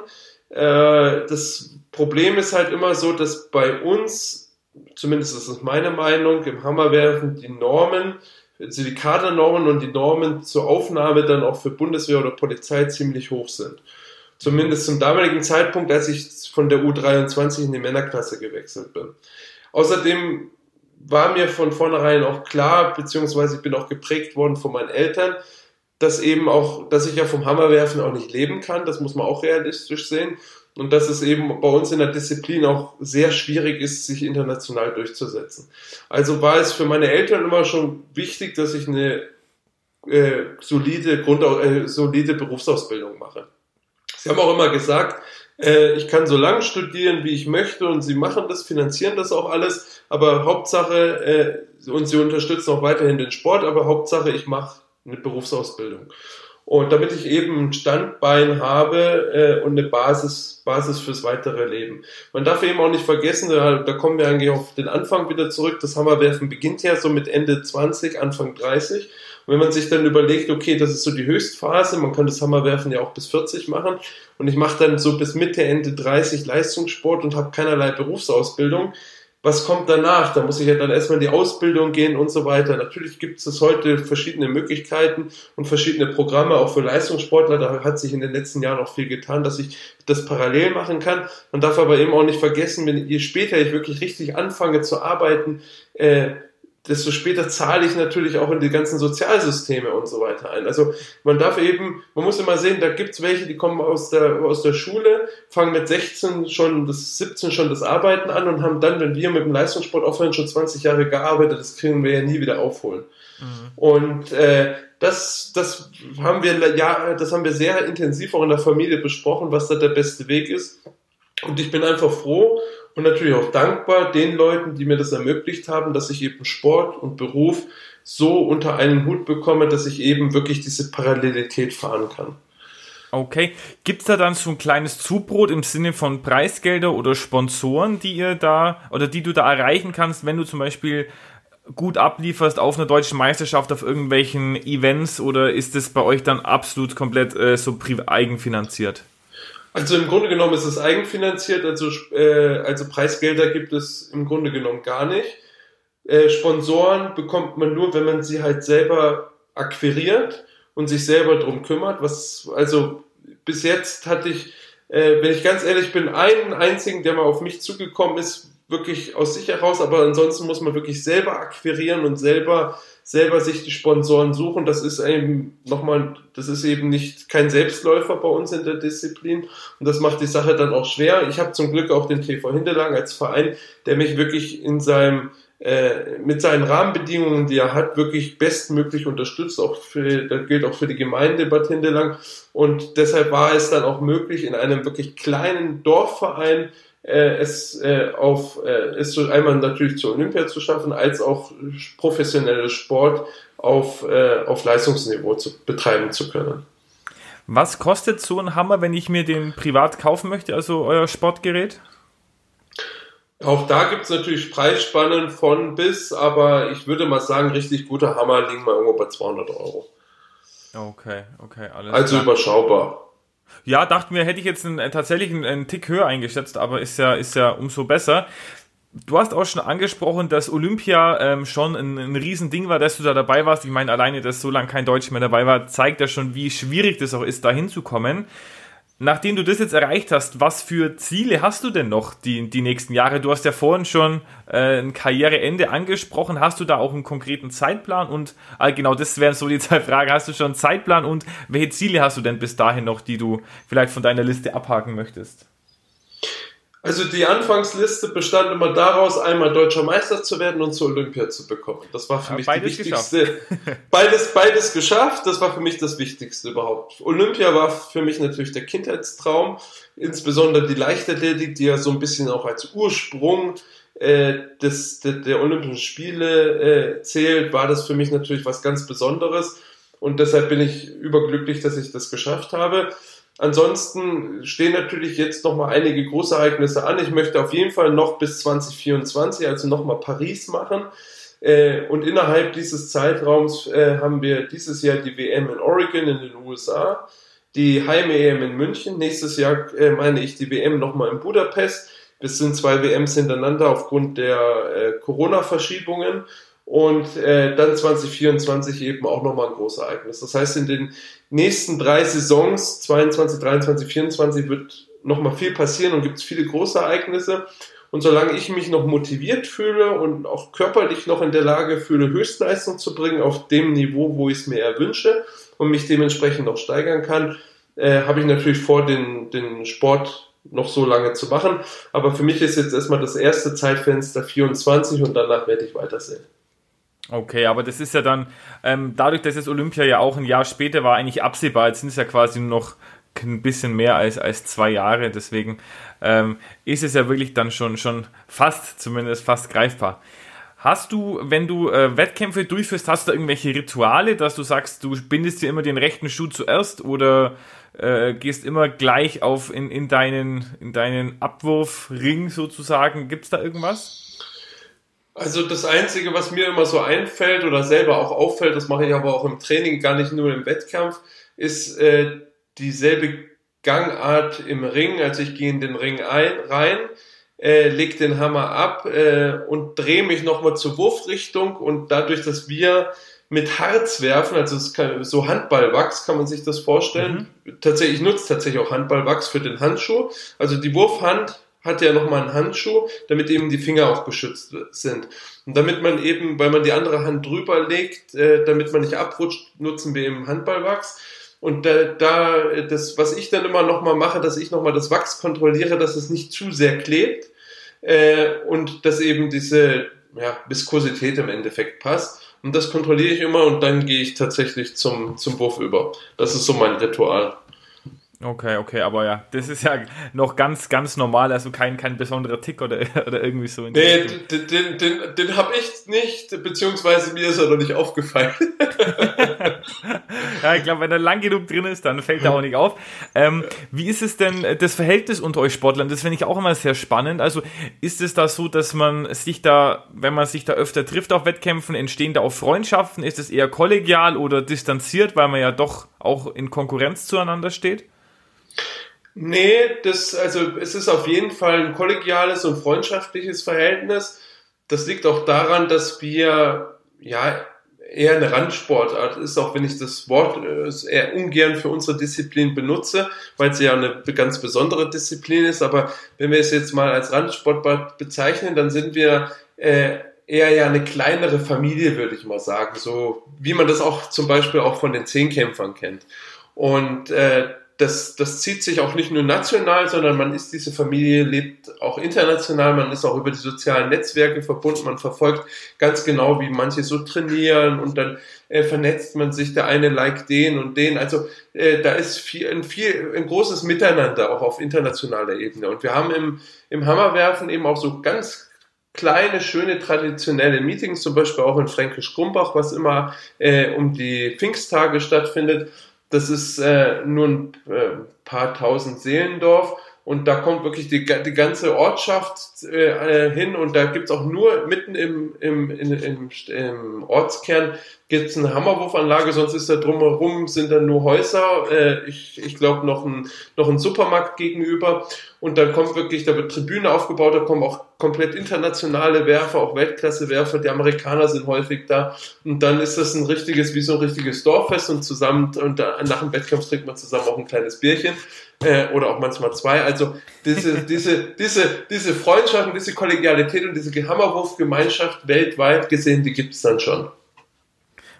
S2: Äh, das Problem ist halt immer so, dass bei uns, zumindest ist es meine Meinung, im Hammerwerfen die Normen, also die Kadernormen und die Normen zur Aufnahme dann auch für Bundeswehr oder Polizei ziemlich hoch sind. Zumindest zum damaligen Zeitpunkt, als ich von der U23 in die Männerklasse gewechselt bin. Außerdem war mir von vornherein auch klar, beziehungsweise ich bin auch geprägt worden von meinen Eltern, dass eben auch, dass ich ja vom Hammerwerfen auch nicht leben kann, das muss man auch realistisch sehen. Und dass es eben bei uns in der Disziplin auch sehr schwierig ist, sich international durchzusetzen. Also war es für meine Eltern immer schon wichtig, dass ich eine äh, solide, Grund, äh, solide Berufsausbildung mache. Sie haben auch immer gesagt, äh, ich kann so lange studieren, wie ich möchte und sie machen das, finanzieren das auch alles, aber Hauptsache, äh, und sie unterstützen auch weiterhin den Sport, aber Hauptsache, ich mache eine Berufsausbildung. Und damit ich eben ein Standbein habe äh, und eine Basis, Basis fürs weitere Leben. Man darf eben auch nicht vergessen, da, da kommen wir eigentlich auf den Anfang wieder zurück. Das Hammerwerfen beginnt ja so mit Ende 20, Anfang 30. Und wenn man sich dann überlegt, okay, das ist so die Höchstphase, man kann das Hammerwerfen ja auch bis 40 machen und ich mache dann so bis Mitte, Ende 30 Leistungssport und habe keinerlei Berufsausbildung, was kommt danach? Da muss ich ja dann erstmal in die Ausbildung gehen und so weiter. Natürlich gibt es heute verschiedene Möglichkeiten und verschiedene Programme, auch für Leistungssportler. Da hat sich in den letzten Jahren auch viel getan, dass ich das parallel machen kann. Man darf aber eben auch nicht vergessen, wenn je später ich wirklich richtig anfange zu arbeiten, äh, desto später zahle ich natürlich auch in die ganzen Sozialsysteme und so weiter ein. Also man darf eben, man muss immer sehen, da gibt's welche, die kommen aus der, aus der Schule, fangen mit 16 schon, das 17 schon das Arbeiten an und haben dann, wenn wir mit dem Leistungssport aufhören, schon 20 Jahre gearbeitet, das können wir ja nie wieder aufholen. Mhm. Und äh, das, das haben wir ja, das haben wir sehr intensiv auch in der Familie besprochen, was da der beste Weg ist. Und ich bin einfach froh und natürlich auch dankbar den Leuten, die mir das ermöglicht haben, dass ich eben Sport und Beruf so unter einen Hut bekomme, dass ich eben wirklich diese Parallelität fahren kann.
S1: Okay. Gibt es da dann so ein kleines Zubrot im Sinne von Preisgelder oder Sponsoren, die ihr da oder die du da erreichen kannst, wenn du zum Beispiel gut ablieferst auf einer deutschen Meisterschaft, auf irgendwelchen Events oder ist es bei euch dann absolut komplett äh, so eigenfinanziert?
S2: Also im Grunde genommen ist es eigenfinanziert, also, äh, also Preisgelder gibt es im Grunde genommen gar nicht. Äh, Sponsoren bekommt man nur, wenn man sie halt selber akquiriert und sich selber drum kümmert. Was also bis jetzt hatte ich, äh, wenn ich ganz ehrlich bin, einen einzigen, der mal auf mich zugekommen ist, wirklich aus sich heraus, aber ansonsten muss man wirklich selber akquirieren und selber selber sich die Sponsoren suchen. Das ist eben nochmal, das ist eben nicht kein Selbstläufer bei uns in der Disziplin und das macht die Sache dann auch schwer. Ich habe zum Glück auch den TV Hinterlagen als Verein, der mich wirklich in seinem äh, mit seinen Rahmenbedingungen, die er hat, wirklich bestmöglich unterstützt. Auch für, das gilt auch für die Gemeinde Bad Hindelang. Und deshalb war es dann auch möglich, in einem wirklich kleinen Dorfverein äh, es äh, auf äh, es einmal natürlich zur Olympia zu schaffen, als auch professionelle Sport auf, äh, auf Leistungsniveau zu betreiben zu können.
S1: Was kostet so ein Hammer, wenn ich mir den privat kaufen möchte, also euer Sportgerät?
S2: Auch da gibt es natürlich Preisspannen von bis, aber ich würde mal sagen, richtig guter Hammer liegen mal irgendwo bei 200 Euro.
S1: Okay, okay,
S2: alles Also klar. überschaubar.
S1: Ja, dachten wir, hätte ich jetzt einen, tatsächlich einen, einen Tick höher eingeschätzt, aber ist ja, ist ja umso besser. Du hast auch schon angesprochen, dass Olympia ähm, schon ein, ein Riesending war, dass du da dabei warst. Ich meine, alleine, dass so lange kein Deutscher mehr dabei war, zeigt ja schon, wie schwierig das auch ist, da hinzukommen. Nachdem du das jetzt erreicht hast, was für Ziele hast du denn noch die, die nächsten Jahre? Du hast ja vorhin schon äh, ein Karriereende angesprochen. Hast du da auch einen konkreten Zeitplan? Und äh, genau das wären so die zwei Fragen. Hast du schon einen Zeitplan und welche Ziele hast du denn bis dahin noch, die du vielleicht von deiner Liste abhaken möchtest?
S2: Also die Anfangsliste bestand immer daraus, einmal deutscher Meister zu werden und zur Olympia zu bekommen. Das war für ja, mich die wichtigste. Beides, beides geschafft. Das war für mich das Wichtigste überhaupt. Olympia war für mich natürlich der Kindheitstraum, insbesondere die Leichtathletik, die ja so ein bisschen auch als Ursprung äh, des, der, der Olympischen Spiele äh, zählt, war das für mich natürlich was ganz Besonderes. Und deshalb bin ich überglücklich, dass ich das geschafft habe. Ansonsten stehen natürlich jetzt noch mal einige Großereignisse an. Ich möchte auf jeden Fall noch bis 2024, also noch mal Paris machen. Äh, und innerhalb dieses Zeitraums äh, haben wir dieses Jahr die WM in Oregon in den USA, die Heim-EM in München. Nächstes Jahr äh, meine ich die WM nochmal in Budapest. Das sind zwei WMs hintereinander aufgrund der Corona-Verschiebungen. Und äh, dann 2024 eben auch nochmal ein großes Ereignis. Das heißt, in den nächsten drei Saisons, 22, 23, 24, wird nochmal viel passieren und gibt es viele große Ereignisse. Und solange ich mich noch motiviert fühle und auch körperlich noch in der Lage fühle, Höchstleistung zu bringen auf dem Niveau, wo ich es mir erwünsche und mich dementsprechend noch steigern kann, äh, habe ich natürlich vor, den, den Sport noch so lange zu machen. Aber für mich ist jetzt erstmal das erste Zeitfenster 24 und danach werde ich weitersehen.
S1: Okay, aber das ist ja dann, ähm, dadurch, dass jetzt Olympia ja auch ein Jahr später war, eigentlich absehbar. Jetzt sind es ja quasi nur noch ein bisschen mehr als, als zwei Jahre. Deswegen ähm, ist es ja wirklich dann schon, schon fast, zumindest fast greifbar. Hast du, wenn du äh, Wettkämpfe durchführst, hast du irgendwelche Rituale, dass du sagst, du bindest dir immer den rechten Schuh zuerst oder äh, gehst immer gleich auf in, in, deinen, in deinen Abwurfring sozusagen? Gibt es da irgendwas?
S2: Also das Einzige, was mir immer so einfällt oder selber auch auffällt, das mache ich aber auch im Training, gar nicht nur im Wettkampf, ist äh, dieselbe Gangart im Ring. Also ich gehe in den Ring ein, rein, äh, leg den Hammer ab äh, und drehe mich nochmal zur Wurfrichtung und dadurch, dass wir mit Harz werfen, also es kann, so Handballwachs kann man sich das vorstellen. Mhm. Tatsächlich, ich nutze tatsächlich auch Handballwachs für den Handschuh. Also die Wurfhand hat ja nochmal einen Handschuh, damit eben die Finger auch geschützt sind. Und damit man eben, weil man die andere Hand drüber legt, äh, damit man nicht abrutscht, nutzen wir eben Handballwachs. Und da, da das, was ich dann immer nochmal mache, dass ich nochmal das Wachs kontrolliere, dass es nicht zu sehr klebt äh, und dass eben diese ja, Viskosität im Endeffekt passt. Und das kontrolliere ich immer und dann gehe ich tatsächlich zum, zum Wurf über. Das ist so mein Ritual.
S1: Okay, okay, aber ja, das ist ja noch ganz, ganz normal, also kein, kein besonderer Tick oder, oder irgendwie so.
S2: nee, den, den, den, den habe ich nicht, beziehungsweise mir ist er noch nicht aufgefallen.
S1: ja, ich glaube, wenn er lang genug drin ist, dann fällt er auch nicht auf. Ähm, wie ist es denn, das Verhältnis unter euch Sportlern? Das finde ich auch immer sehr spannend. Also ist es da so, dass man sich da, wenn man sich da öfter trifft auf Wettkämpfen, entstehen da auch Freundschaften? Ist es eher kollegial oder distanziert, weil man ja doch auch in Konkurrenz zueinander steht?
S2: Nee, das, also es ist auf jeden Fall ein kollegiales und freundschaftliches Verhältnis. Das liegt auch daran, dass wir ja eher eine Randsportart ist, auch wenn ich das Wort äh, eher ungern für unsere Disziplin benutze, weil es ja eine ganz besondere Disziplin ist. Aber wenn wir es jetzt mal als Randsportart bezeichnen, dann sind wir äh, eher ja eine kleinere Familie, würde ich mal sagen. So wie man das auch zum Beispiel auch von den Zehnkämpfern kennt. Und äh, das, das zieht sich auch nicht nur national, sondern man ist diese Familie, lebt auch international, man ist auch über die sozialen Netzwerke verbunden, man verfolgt ganz genau, wie manche so trainieren und dann äh, vernetzt man sich, der eine liked den und den. Also äh, da ist viel, ein, viel, ein großes Miteinander auch auf internationaler Ebene. Und wir haben im, im Hammerwerfen eben auch so ganz kleine, schöne, traditionelle Meetings, zum Beispiel auch in Fränkisch-Grumbach, was immer äh, um die Pfingsttage stattfindet. Das ist äh, nur ein äh, paar tausend Seelendorf und da kommt wirklich die, die ganze Ortschaft äh, hin und da gibt's auch nur mitten im, im, in, im, im Ortskern gibt's eine Hammerwurfanlage, sonst ist da drumherum sind da nur Häuser, äh, ich, ich glaube noch ein, noch ein Supermarkt gegenüber. Und dann kommt wirklich, da wird Tribüne aufgebaut, da kommen auch komplett internationale Werfer, auch Weltklasse-Werfer, die Amerikaner sind häufig da. Und dann ist das ein richtiges, wie so ein richtiges Dorffest und zusammen und da, nach dem Wettkampf trinkt man zusammen auch ein kleines Bierchen äh, oder auch manchmal zwei. Also diese, diese, diese, diese Freundschaft und diese Kollegialität und diese Hammerwurfgemeinschaft weltweit gesehen, die gibt es dann schon.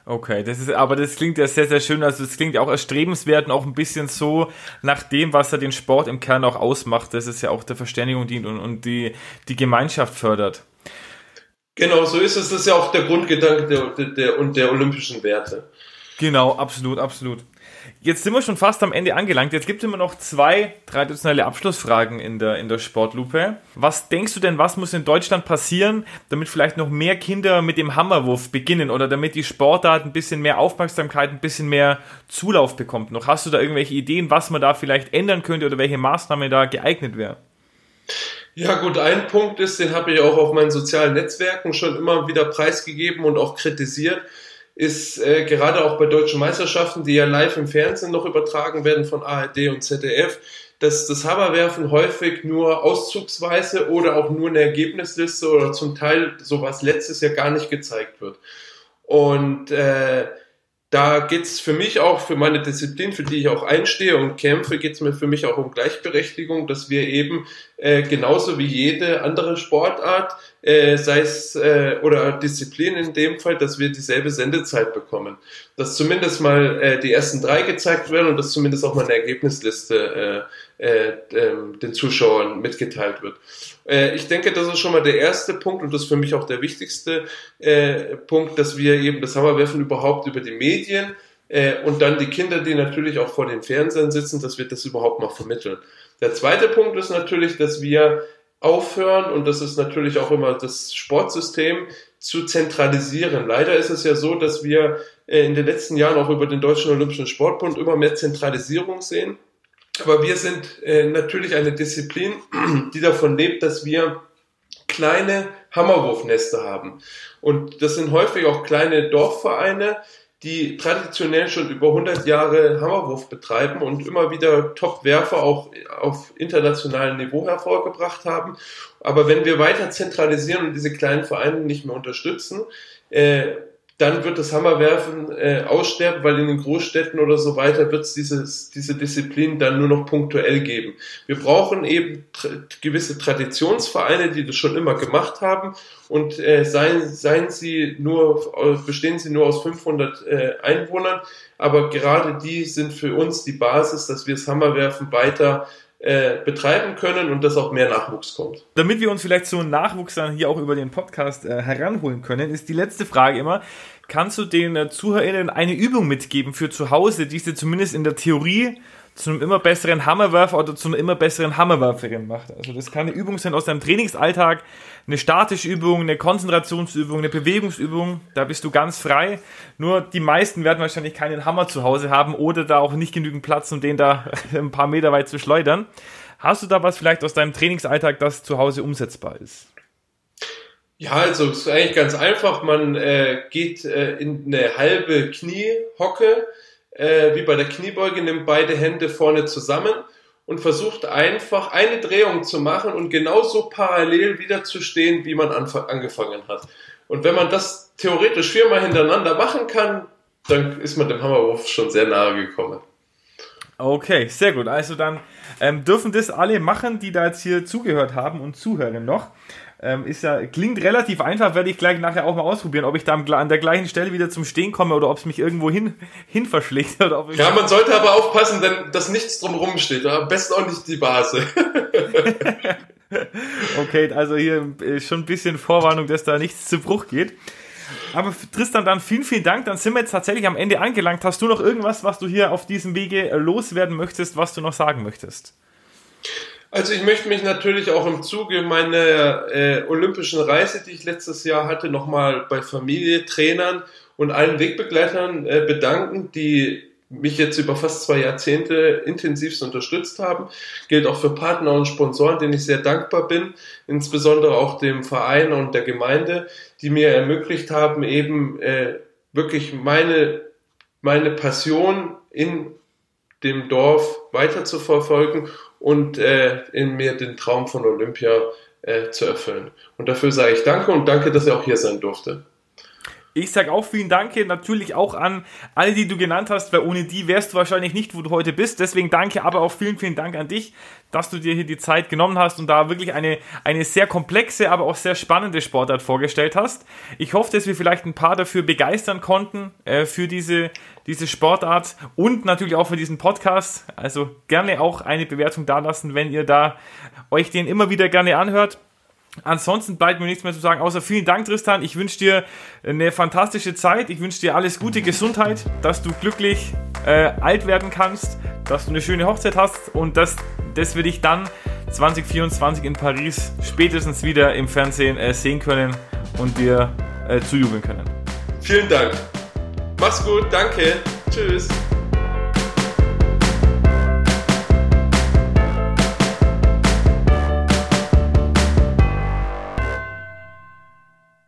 S1: Okay, das ist, aber das klingt ja sehr, sehr schön. Also, das klingt ja auch erstrebenswert und auch ein bisschen so nach dem, was er den Sport im Kern auch ausmacht, dass es ja auch der Verständigung dient und, und die, die Gemeinschaft fördert.
S2: Genau, so ist es. Das ist ja auch der Grundgedanke der, der, der, und der olympischen Werte.
S1: Genau, absolut, absolut. Jetzt sind wir schon fast am Ende angelangt. Jetzt gibt es immer noch zwei traditionelle Abschlussfragen in der, in der Sportlupe. Was denkst du denn, was muss in Deutschland passieren, damit vielleicht noch mehr Kinder mit dem Hammerwurf beginnen oder damit die Sportart ein bisschen mehr Aufmerksamkeit, ein bisschen mehr Zulauf bekommt? Noch hast du da irgendwelche Ideen, was man da vielleicht ändern könnte oder welche Maßnahme da geeignet wäre?
S2: Ja gut, ein Punkt ist, den habe ich auch auf meinen sozialen Netzwerken schon immer wieder preisgegeben und auch kritisiert ist äh, gerade auch bei deutschen Meisterschaften, die ja live im Fernsehen noch übertragen werden von ARD und ZDF, dass das Hammerwerfen häufig nur auszugsweise oder auch nur eine Ergebnisliste oder zum Teil sowas letztes Jahr gar nicht gezeigt wird. Und äh, da geht's für mich auch, für meine Disziplin, für die ich auch einstehe und kämpfe, geht's mir für mich auch um Gleichberechtigung, dass wir eben äh, genauso wie jede andere Sportart, äh, sei es äh, oder Disziplin in dem Fall, dass wir dieselbe Sendezeit bekommen. Dass zumindest mal äh, die ersten drei gezeigt werden und dass zumindest auch mal eine Ergebnisliste äh, äh, äh, den Zuschauern mitgeteilt wird. Äh, ich denke, das ist schon mal der erste Punkt und das ist für mich auch der wichtigste äh, Punkt, dass wir eben das Hammerwerfen überhaupt über die Medien äh, und dann die Kinder, die natürlich auch vor den Fernsehern sitzen, dass wir das überhaupt mal vermitteln. Der zweite Punkt ist natürlich, dass wir aufhören, und das ist natürlich auch immer das Sportsystem, zu zentralisieren. Leider ist es ja so, dass wir äh, in den letzten Jahren auch über den Deutschen Olympischen Sportbund immer mehr Zentralisierung sehen. Aber wir sind äh, natürlich eine Disziplin, die davon lebt, dass wir kleine Hammerwurfnester haben. Und das sind häufig auch kleine Dorfvereine, die traditionell schon über 100 Jahre Hammerwurf betreiben und immer wieder Top-Werfer auch auf internationalem Niveau hervorgebracht haben. Aber wenn wir weiter zentralisieren und diese kleinen Vereine nicht mehr unterstützen, äh, dann wird das Hammerwerfen äh, aussterben, weil in den Großstädten oder so weiter wird es diese Disziplin dann nur noch punktuell geben. Wir brauchen eben tra gewisse Traditionsvereine, die das schon immer gemacht haben und äh, seien, seien sie nur, bestehen sie nur aus 500 äh, Einwohnern, aber gerade die sind für uns die Basis, dass wir das Hammerwerfen weiter äh, betreiben können und dass auch mehr Nachwuchs kommt.
S1: Damit wir uns vielleicht so einen Nachwuchs dann hier auch über den Podcast äh, heranholen können, ist die letzte Frage immer, kannst du den äh, ZuhörerInnen eine Übung mitgeben für zu Hause, die sie zumindest in der Theorie zu einem immer besseren Hammerwerfer oder zu einer immer besseren Hammerwerferin macht. Also das kann eine Übung sein aus deinem Trainingsalltag, eine statische Übung, eine Konzentrationsübung, eine Bewegungsübung, da bist du ganz frei. Nur die meisten werden wahrscheinlich keinen Hammer zu Hause haben oder da auch nicht genügend Platz, um den da ein paar Meter weit zu schleudern. Hast du da was vielleicht aus deinem Trainingsalltag, das zu Hause umsetzbar ist?
S2: Ja, also es ist eigentlich ganz einfach. Man äh, geht äh, in eine halbe Kniehocke, äh, wie bei der Kniebeuge, nimmt beide Hände vorne zusammen und versucht einfach eine Drehung zu machen und genauso parallel wieder zu stehen, wie man angefangen hat. Und wenn man das theoretisch viermal hintereinander machen kann, dann ist man dem Hammerwurf schon sehr nahe gekommen.
S1: Okay, sehr gut. Also dann ähm, dürfen das alle machen, die da jetzt hier zugehört haben und zuhören noch. Ähm, ist ja, klingt relativ einfach, werde ich gleich nachher auch mal ausprobieren, ob ich da an der gleichen Stelle wieder zum Stehen komme oder ob es mich irgendwo hin, hin verschlägt. Oder ob
S2: ja, man sollte aber aufpassen, denn, dass nichts drumherum steht. Am besten auch nicht die Vase.
S1: okay, also hier äh, schon ein bisschen Vorwarnung, dass da nichts zu Bruch geht. Aber Tristan, dann vielen, vielen Dank. Dann sind wir jetzt tatsächlich am Ende angelangt. Hast du noch irgendwas, was du hier auf diesem Wege äh, loswerden möchtest, was du noch sagen möchtest?
S2: Also ich möchte mich natürlich auch im Zuge meiner äh, olympischen Reise, die ich letztes Jahr hatte, nochmal bei Familie, Trainern und allen Wegbegleitern äh, bedanken, die mich jetzt über fast zwei Jahrzehnte intensivst unterstützt haben. Gilt auch für Partner und Sponsoren, denen ich sehr dankbar bin, insbesondere auch dem Verein und der Gemeinde, die mir ermöglicht haben, eben äh, wirklich meine, meine Passion in dem Dorf weiter zu verfolgen und äh, in mir den Traum von Olympia äh, zu erfüllen. Und dafür sage ich danke und danke, dass er auch hier sein durfte.
S1: Ich sage auch vielen Dank, natürlich auch an alle, die du genannt hast, weil ohne die wärst du wahrscheinlich nicht, wo du heute bist. Deswegen danke, aber auch vielen, vielen Dank an dich, dass du dir hier die Zeit genommen hast und da wirklich eine, eine sehr komplexe, aber auch sehr spannende Sportart vorgestellt hast. Ich hoffe, dass wir vielleicht ein paar dafür begeistern konnten, äh, für diese, diese Sportart und natürlich auch für diesen Podcast. Also gerne auch eine Bewertung dalassen, wenn ihr da euch den immer wieder gerne anhört. Ansonsten bleibt mir nichts mehr zu sagen, außer vielen Dank, Tristan. Ich wünsche dir eine fantastische Zeit. Ich wünsche dir alles Gute, Gesundheit, dass du glücklich äh, alt werden kannst, dass du eine schöne Hochzeit hast und dass, dass wir dich dann 2024 in Paris spätestens wieder im Fernsehen äh, sehen können und dir äh, zujubeln können.
S2: Vielen Dank. Mach's gut, danke. Tschüss.